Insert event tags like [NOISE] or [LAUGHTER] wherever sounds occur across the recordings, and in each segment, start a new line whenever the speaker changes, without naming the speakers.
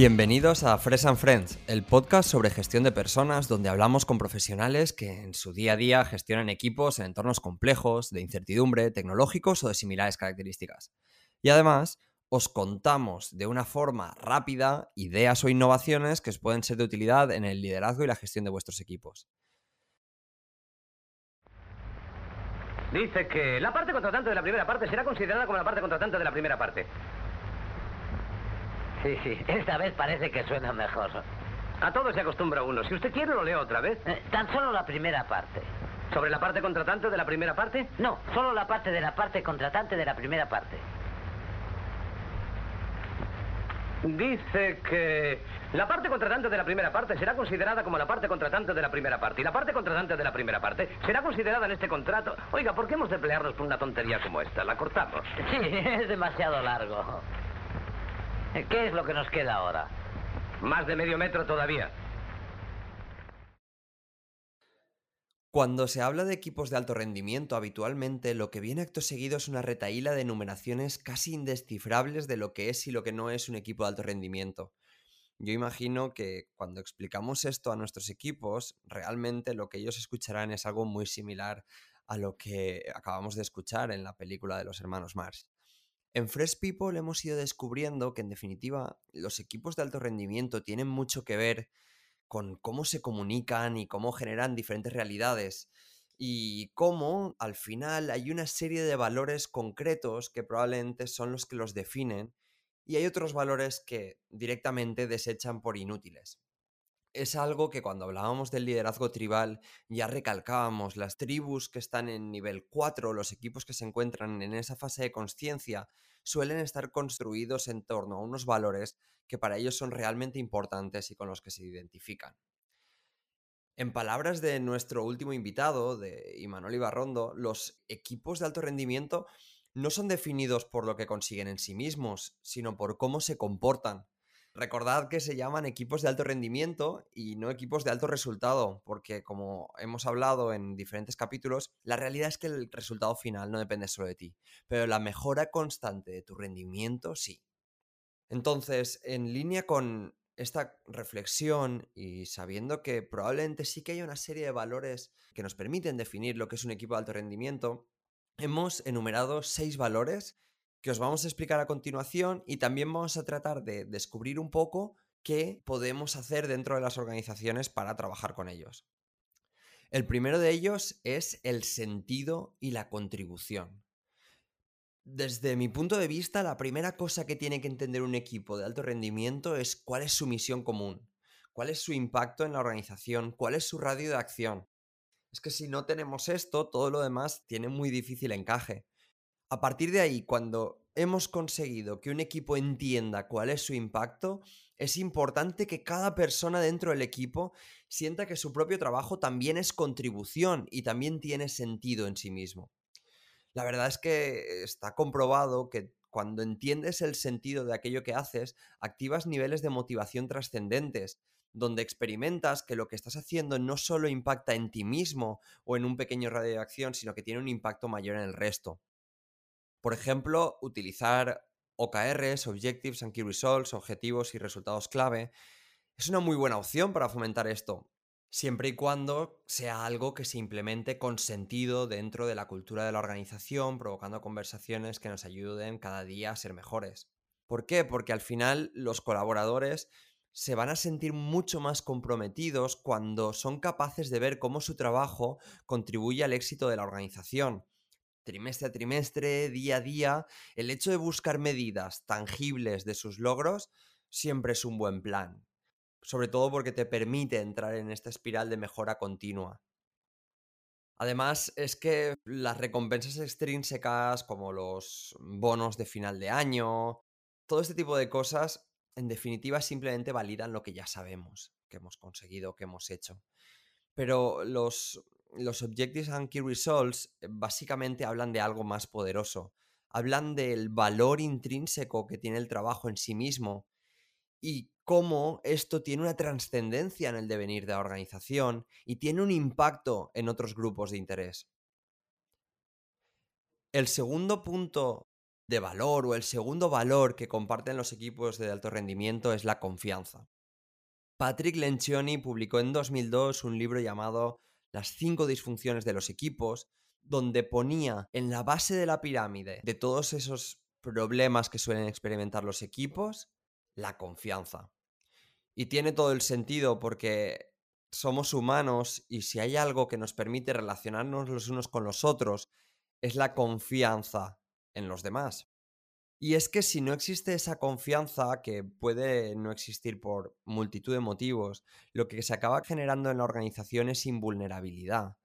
Bienvenidos a Fresh and Friends, el podcast sobre gestión de personas donde hablamos con profesionales que en su día a día gestionan equipos en entornos complejos, de incertidumbre, tecnológicos o de similares características. Y además, os contamos de una forma rápida ideas o innovaciones que os pueden ser de utilidad en el liderazgo y la gestión de vuestros equipos.
Dice que la parte contratante de la primera parte será considerada como la parte contratante de la primera parte.
Sí, sí, esta vez parece que suena mejor.
A todo se acostumbra uno. Si usted quiere, lo leo otra vez.
Eh, tan solo la primera parte.
¿Sobre la parte contratante de la primera parte?
No, solo la parte de la parte contratante de la primera parte.
Dice que la parte contratante de la primera parte será considerada como la parte contratante de la primera parte. Y la parte contratante de la primera parte será considerada en este contrato. Oiga, ¿por qué hemos de pelearnos por una tontería como esta? La cortamos.
Sí, [LAUGHS] es demasiado largo. ¿Qué es lo que nos queda ahora?
Más de medio metro todavía.
Cuando se habla de equipos de alto rendimiento, habitualmente lo que viene acto seguido es una retaíla de numeraciones casi indescifrables de lo que es y lo que no es un equipo de alto rendimiento. Yo imagino que cuando explicamos esto a nuestros equipos, realmente lo que ellos escucharán es algo muy similar a lo que acabamos de escuchar en la película de los hermanos Mars. En Fresh People hemos ido descubriendo que en definitiva los equipos de alto rendimiento tienen mucho que ver con cómo se comunican y cómo generan diferentes realidades. Y cómo al final hay una serie de valores concretos que probablemente son los que los definen y hay otros valores que directamente desechan por inútiles. Es algo que cuando hablábamos del liderazgo tribal ya recalcábamos, las tribus que están en nivel 4, los equipos que se encuentran en esa fase de conciencia, suelen estar construidos en torno a unos valores que para ellos son realmente importantes y con los que se identifican. En palabras de nuestro último invitado, de Imanol Ibarrondo, los equipos de alto rendimiento no son definidos por lo que consiguen en sí mismos, sino por cómo se comportan. Recordad que se llaman equipos de alto rendimiento y no equipos de alto resultado, porque como hemos hablado en diferentes capítulos, la realidad es que el resultado final no depende solo de ti, pero la mejora constante de tu rendimiento sí. Entonces, en línea con esta reflexión y sabiendo que probablemente sí que hay una serie de valores que nos permiten definir lo que es un equipo de alto rendimiento, hemos enumerado seis valores que os vamos a explicar a continuación y también vamos a tratar de descubrir un poco qué podemos hacer dentro de las organizaciones para trabajar con ellos. El primero de ellos es el sentido y la contribución. Desde mi punto de vista, la primera cosa que tiene que entender un equipo de alto rendimiento es cuál es su misión común, cuál es su impacto en la organización, cuál es su radio de acción. Es que si no tenemos esto, todo lo demás tiene muy difícil encaje. A partir de ahí, cuando hemos conseguido que un equipo entienda cuál es su impacto, es importante que cada persona dentro del equipo sienta que su propio trabajo también es contribución y también tiene sentido en sí mismo. La verdad es que está comprobado que cuando entiendes el sentido de aquello que haces, activas niveles de motivación trascendentes, donde experimentas que lo que estás haciendo no solo impacta en ti mismo o en un pequeño radio de acción, sino que tiene un impacto mayor en el resto. Por ejemplo, utilizar OKRs, Objectives and Key Results, objetivos y resultados clave, es una muy buena opción para fomentar esto, siempre y cuando sea algo que se implemente con sentido dentro de la cultura de la organización, provocando conversaciones que nos ayuden cada día a ser mejores. ¿Por qué? Porque al final los colaboradores se van a sentir mucho más comprometidos cuando son capaces de ver cómo su trabajo contribuye al éxito de la organización. Trimestre a trimestre, día a día, el hecho de buscar medidas tangibles de sus logros siempre es un buen plan sobre todo porque te permite entrar en esta espiral de mejora continua. Además, es que las recompensas extrínsecas, como los bonos de final de año, todo este tipo de cosas, en definitiva, simplemente validan lo que ya sabemos, que hemos conseguido, que hemos hecho. Pero los, los Objectives and Key Results eh, básicamente hablan de algo más poderoso. Hablan del valor intrínseco que tiene el trabajo en sí mismo y cómo esto tiene una trascendencia en el devenir de la organización y tiene un impacto en otros grupos de interés. El segundo punto de valor o el segundo valor que comparten los equipos de alto rendimiento es la confianza. Patrick Lencioni publicó en 2002 un libro llamado Las cinco disfunciones de los equipos, donde ponía en la base de la pirámide de todos esos problemas que suelen experimentar los equipos, la confianza. Y tiene todo el sentido porque somos humanos y si hay algo que nos permite relacionarnos los unos con los otros, es la confianza en los demás. Y es que si no existe esa confianza, que puede no existir por multitud de motivos, lo que se acaba generando en la organización es invulnerabilidad.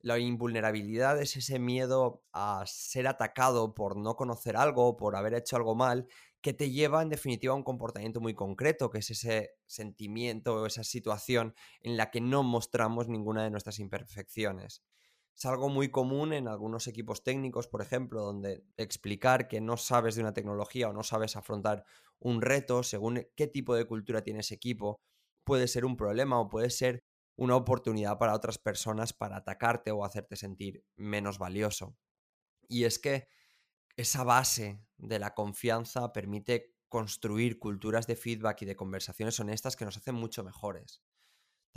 La invulnerabilidad es ese miedo a ser atacado por no conocer algo, por haber hecho algo mal, que te lleva en definitiva a un comportamiento muy concreto, que es ese sentimiento o esa situación en la que no mostramos ninguna de nuestras imperfecciones. Es algo muy común en algunos equipos técnicos, por ejemplo, donde explicar que no sabes de una tecnología o no sabes afrontar un reto según qué tipo de cultura tiene ese equipo, puede ser un problema o puede ser una oportunidad para otras personas para atacarte o hacerte sentir menos valioso. Y es que esa base de la confianza permite construir culturas de feedback y de conversaciones honestas que nos hacen mucho mejores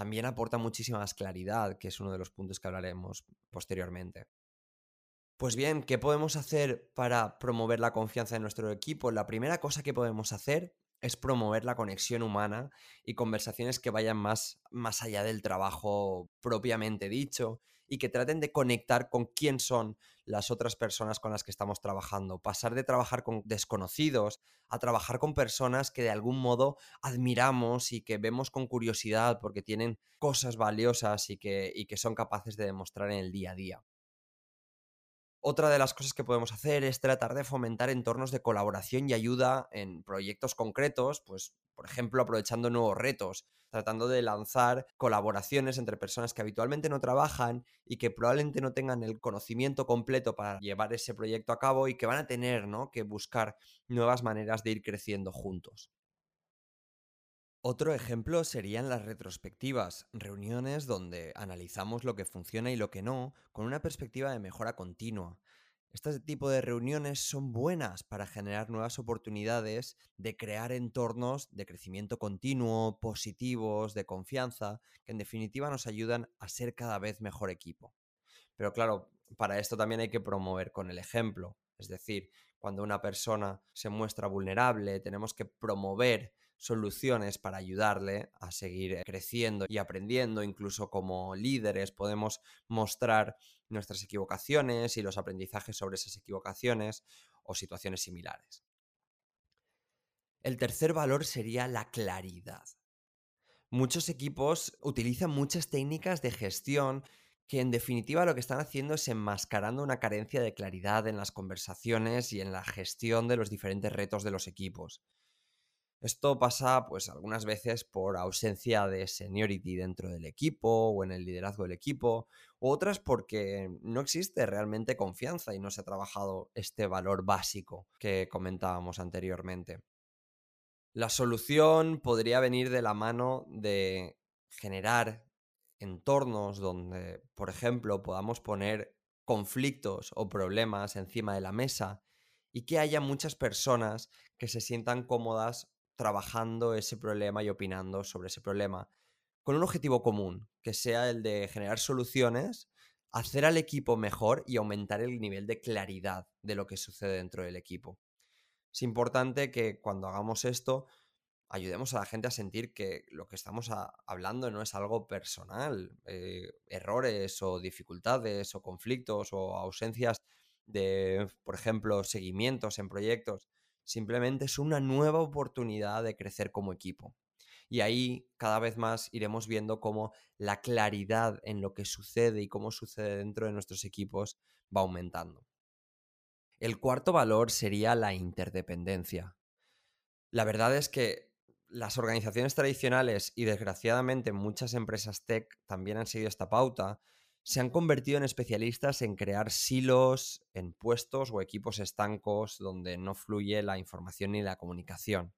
también aporta muchísima más claridad, que es uno de los puntos que hablaremos posteriormente. Pues bien, ¿qué podemos hacer para promover la confianza en nuestro equipo? La primera cosa que podemos hacer es promover la conexión humana y conversaciones que vayan más, más allá del trabajo propiamente dicho y que traten de conectar con quién son las otras personas con las que estamos trabajando. Pasar de trabajar con desconocidos a trabajar con personas que de algún modo admiramos y que vemos con curiosidad porque tienen cosas valiosas y que, y que son capaces de demostrar en el día a día. Otra de las cosas que podemos hacer es tratar de fomentar entornos de colaboración y ayuda en proyectos concretos, pues por ejemplo aprovechando nuevos retos, tratando de lanzar colaboraciones entre personas que habitualmente no trabajan y que probablemente no tengan el conocimiento completo para llevar ese proyecto a cabo y que van a tener ¿no? que buscar nuevas maneras de ir creciendo juntos. Otro ejemplo serían las retrospectivas, reuniones donde analizamos lo que funciona y lo que no, con una perspectiva de mejora continua. Este tipo de reuniones son buenas para generar nuevas oportunidades de crear entornos de crecimiento continuo, positivos, de confianza, que en definitiva nos ayudan a ser cada vez mejor equipo. Pero claro, para esto también hay que promover con el ejemplo. Es decir, cuando una persona se muestra vulnerable, tenemos que promover soluciones para ayudarle a seguir creciendo y aprendiendo, incluso como líderes podemos mostrar nuestras equivocaciones y los aprendizajes sobre esas equivocaciones o situaciones similares. El tercer valor sería la claridad. Muchos equipos utilizan muchas técnicas de gestión que en definitiva lo que están haciendo es enmascarando una carencia de claridad en las conversaciones y en la gestión de los diferentes retos de los equipos. Esto pasa, pues, algunas veces por ausencia de seniority dentro del equipo o en el liderazgo del equipo, u otras porque no existe realmente confianza y no se ha trabajado este valor básico que comentábamos anteriormente. La solución podría venir de la mano de generar entornos donde, por ejemplo, podamos poner conflictos o problemas encima de la mesa y que haya muchas personas que se sientan cómodas trabajando ese problema y opinando sobre ese problema con un objetivo común, que sea el de generar soluciones, hacer al equipo mejor y aumentar el nivel de claridad de lo que sucede dentro del equipo. Es importante que cuando hagamos esto ayudemos a la gente a sentir que lo que estamos hablando no es algo personal, eh, errores o dificultades o conflictos o ausencias de, por ejemplo, seguimientos en proyectos Simplemente es una nueva oportunidad de crecer como equipo. Y ahí cada vez más iremos viendo cómo la claridad en lo que sucede y cómo sucede dentro de nuestros equipos va aumentando. El cuarto valor sería la interdependencia. La verdad es que las organizaciones tradicionales y desgraciadamente muchas empresas tech también han seguido esta pauta, se han convertido en especialistas en crear silos en puestos o equipos estancos donde no fluye la información ni la comunicación.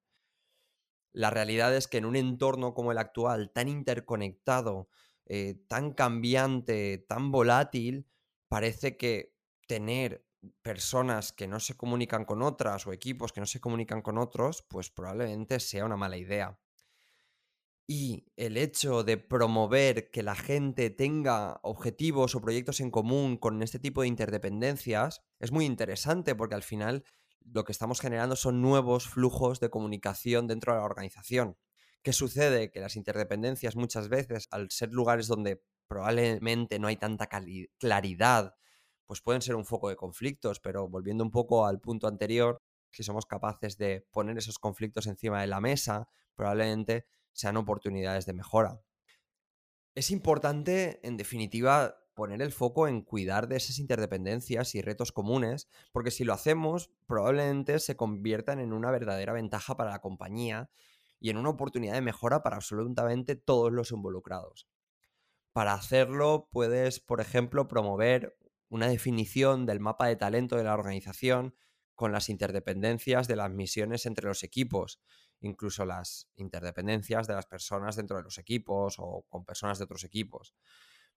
La realidad es que en un entorno como el actual, tan interconectado, eh, tan cambiante, tan volátil, parece que tener personas que no se comunican con otras o equipos que no se comunican con otros, pues probablemente sea una mala idea. Y el hecho de promover que la gente tenga objetivos o proyectos en común con este tipo de interdependencias es muy interesante porque al final lo que estamos generando son nuevos flujos de comunicación dentro de la organización. ¿Qué sucede? Que las interdependencias muchas veces, al ser lugares donde probablemente no hay tanta claridad, pues pueden ser un foco de conflictos, pero volviendo un poco al punto anterior, si somos capaces de poner esos conflictos encima de la mesa, probablemente sean oportunidades de mejora. Es importante, en definitiva, poner el foco en cuidar de esas interdependencias y retos comunes, porque si lo hacemos, probablemente se conviertan en una verdadera ventaja para la compañía y en una oportunidad de mejora para absolutamente todos los involucrados. Para hacerlo, puedes, por ejemplo, promover una definición del mapa de talento de la organización con las interdependencias de las misiones entre los equipos, incluso las interdependencias de las personas dentro de los equipos o con personas de otros equipos.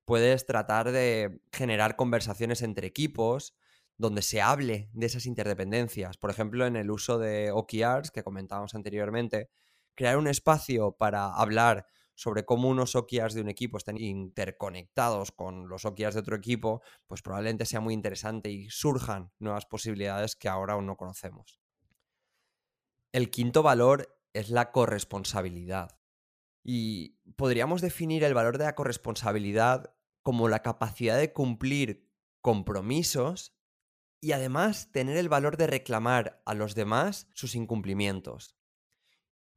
Puedes tratar de generar conversaciones entre equipos donde se hable de esas interdependencias. Por ejemplo, en el uso de OKRs que comentábamos anteriormente, crear un espacio para hablar sobre cómo unos OKRs de un equipo están interconectados con los OKRs de otro equipo, pues probablemente sea muy interesante y surjan nuevas posibilidades que ahora aún no conocemos. El quinto valor es la corresponsabilidad. Y podríamos definir el valor de la corresponsabilidad como la capacidad de cumplir compromisos y además tener el valor de reclamar a los demás sus incumplimientos.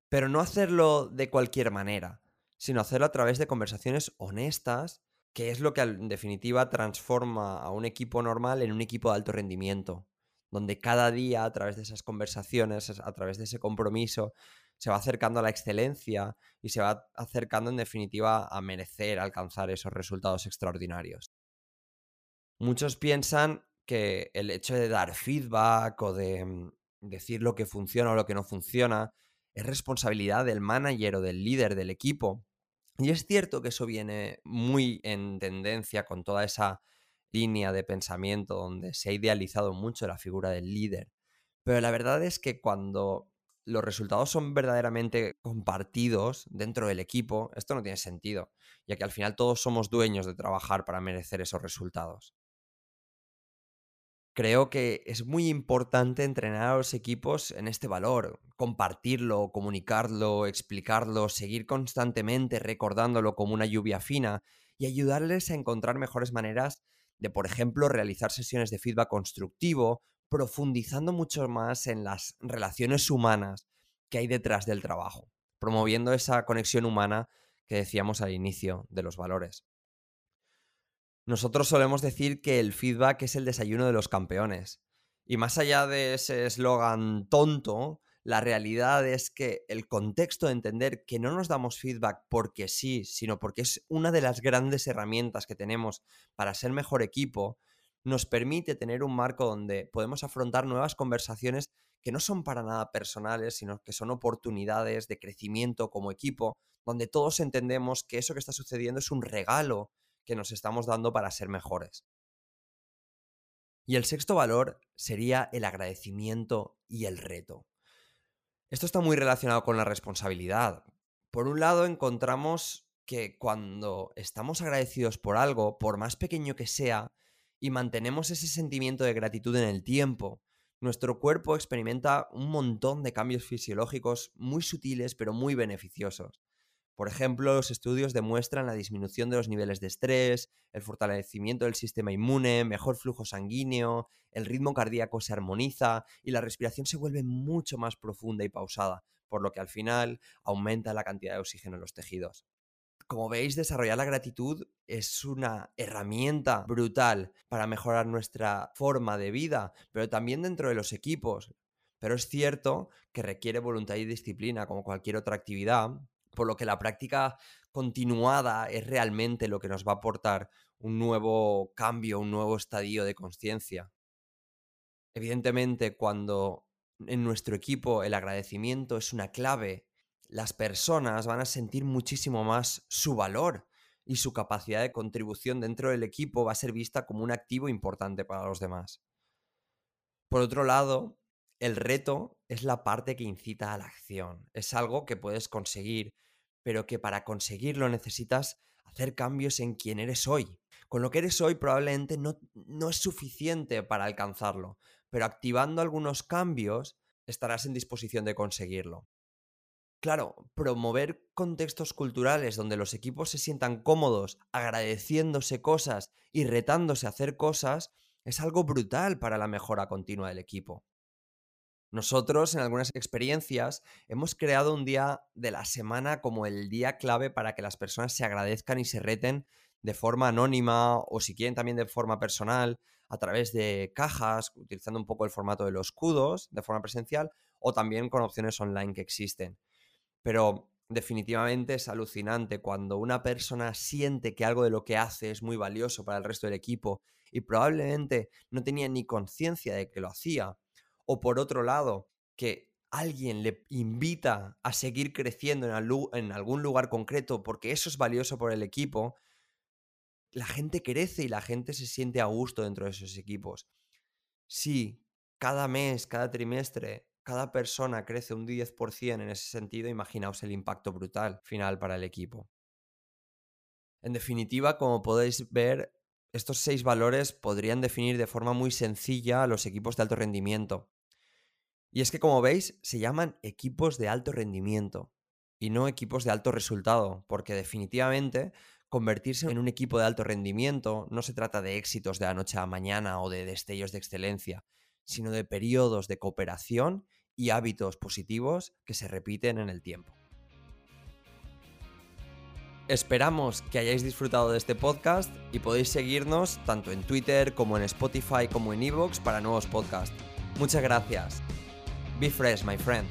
Pero no hacerlo de cualquier manera, sino hacerlo a través de conversaciones honestas, que es lo que en definitiva transforma a un equipo normal en un equipo de alto rendimiento donde cada día a través de esas conversaciones, a través de ese compromiso, se va acercando a la excelencia y se va acercando en definitiva a merecer alcanzar esos resultados extraordinarios. Muchos piensan que el hecho de dar feedback o de mm, decir lo que funciona o lo que no funciona es responsabilidad del manager o del líder del equipo. Y es cierto que eso viene muy en tendencia con toda esa línea de pensamiento donde se ha idealizado mucho la figura del líder. Pero la verdad es que cuando los resultados son verdaderamente compartidos dentro del equipo, esto no tiene sentido, ya que al final todos somos dueños de trabajar para merecer esos resultados. Creo que es muy importante entrenar a los equipos en este valor, compartirlo, comunicarlo, explicarlo, seguir constantemente recordándolo como una lluvia fina y ayudarles a encontrar mejores maneras de, por ejemplo, realizar sesiones de feedback constructivo, profundizando mucho más en las relaciones humanas que hay detrás del trabajo, promoviendo esa conexión humana que decíamos al inicio de los valores. Nosotros solemos decir que el feedback es el desayuno de los campeones. Y más allá de ese eslogan tonto, la realidad es que el contexto de entender que no nos damos feedback porque sí, sino porque es una de las grandes herramientas que tenemos para ser mejor equipo, nos permite tener un marco donde podemos afrontar nuevas conversaciones que no son para nada personales, sino que son oportunidades de crecimiento como equipo, donde todos entendemos que eso que está sucediendo es un regalo que nos estamos dando para ser mejores. Y el sexto valor sería el agradecimiento y el reto. Esto está muy relacionado con la responsabilidad. Por un lado, encontramos que cuando estamos agradecidos por algo, por más pequeño que sea, y mantenemos ese sentimiento de gratitud en el tiempo, nuestro cuerpo experimenta un montón de cambios fisiológicos muy sutiles pero muy beneficiosos. Por ejemplo, los estudios demuestran la disminución de los niveles de estrés, el fortalecimiento del sistema inmune, mejor flujo sanguíneo, el ritmo cardíaco se armoniza y la respiración se vuelve mucho más profunda y pausada, por lo que al final aumenta la cantidad de oxígeno en los tejidos. Como veis, desarrollar la gratitud es una herramienta brutal para mejorar nuestra forma de vida, pero también dentro de los equipos. Pero es cierto que requiere voluntad y disciplina como cualquier otra actividad, por lo que la práctica continuada es realmente lo que nos va a aportar un nuevo cambio, un nuevo estadio de conciencia. Evidentemente, cuando en nuestro equipo el agradecimiento es una clave, las personas van a sentir muchísimo más su valor y su capacidad de contribución dentro del equipo va a ser vista como un activo importante para los demás. Por otro lado, el reto es la parte que incita a la acción. Es algo que puedes conseguir, pero que para conseguirlo necesitas hacer cambios en quien eres hoy. Con lo que eres hoy probablemente no, no es suficiente para alcanzarlo, pero activando algunos cambios estarás en disposición de conseguirlo. Claro, promover contextos culturales donde los equipos se sientan cómodos, agradeciéndose cosas y retándose a hacer cosas, es algo brutal para la mejora continua del equipo. Nosotros en algunas experiencias hemos creado un día de la semana como el día clave para que las personas se agradezcan y se reten de forma anónima o si quieren también de forma personal a través de cajas, utilizando un poco el formato de los cudos de forma presencial o también con opciones online que existen. Pero definitivamente es alucinante cuando una persona siente que algo de lo que hace es muy valioso para el resto del equipo y probablemente no tenía ni conciencia de que lo hacía. O por otro lado, que alguien le invita a seguir creciendo en, algún lugar concreto porque eso es valioso por el equipo, la gente crece y la gente se siente a gusto dentro de esos equipos. Si cada mes, cada trimestre cada persona crece un 10% en ese sentido, imaginaos el impacto brutal final para el equipo. En definitiva, como podéis ver, estos seis valores podrían definir de forma muy sencilla a los equipos de alto rendimiento. Y es que, como veis, se llaman equipos de alto rendimiento y no equipos de alto resultado, porque definitivamente convertirse en un equipo de alto rendimiento no se trata de éxitos de la noche a la mañana o de destellos de excelencia, sino de periodos de cooperación y hábitos positivos que se repiten en el tiempo. Esperamos que hayáis disfrutado de este podcast y podéis seguirnos tanto en Twitter como en Spotify como en Evox para nuevos podcasts. Muchas gracias. Be fresh, my friend.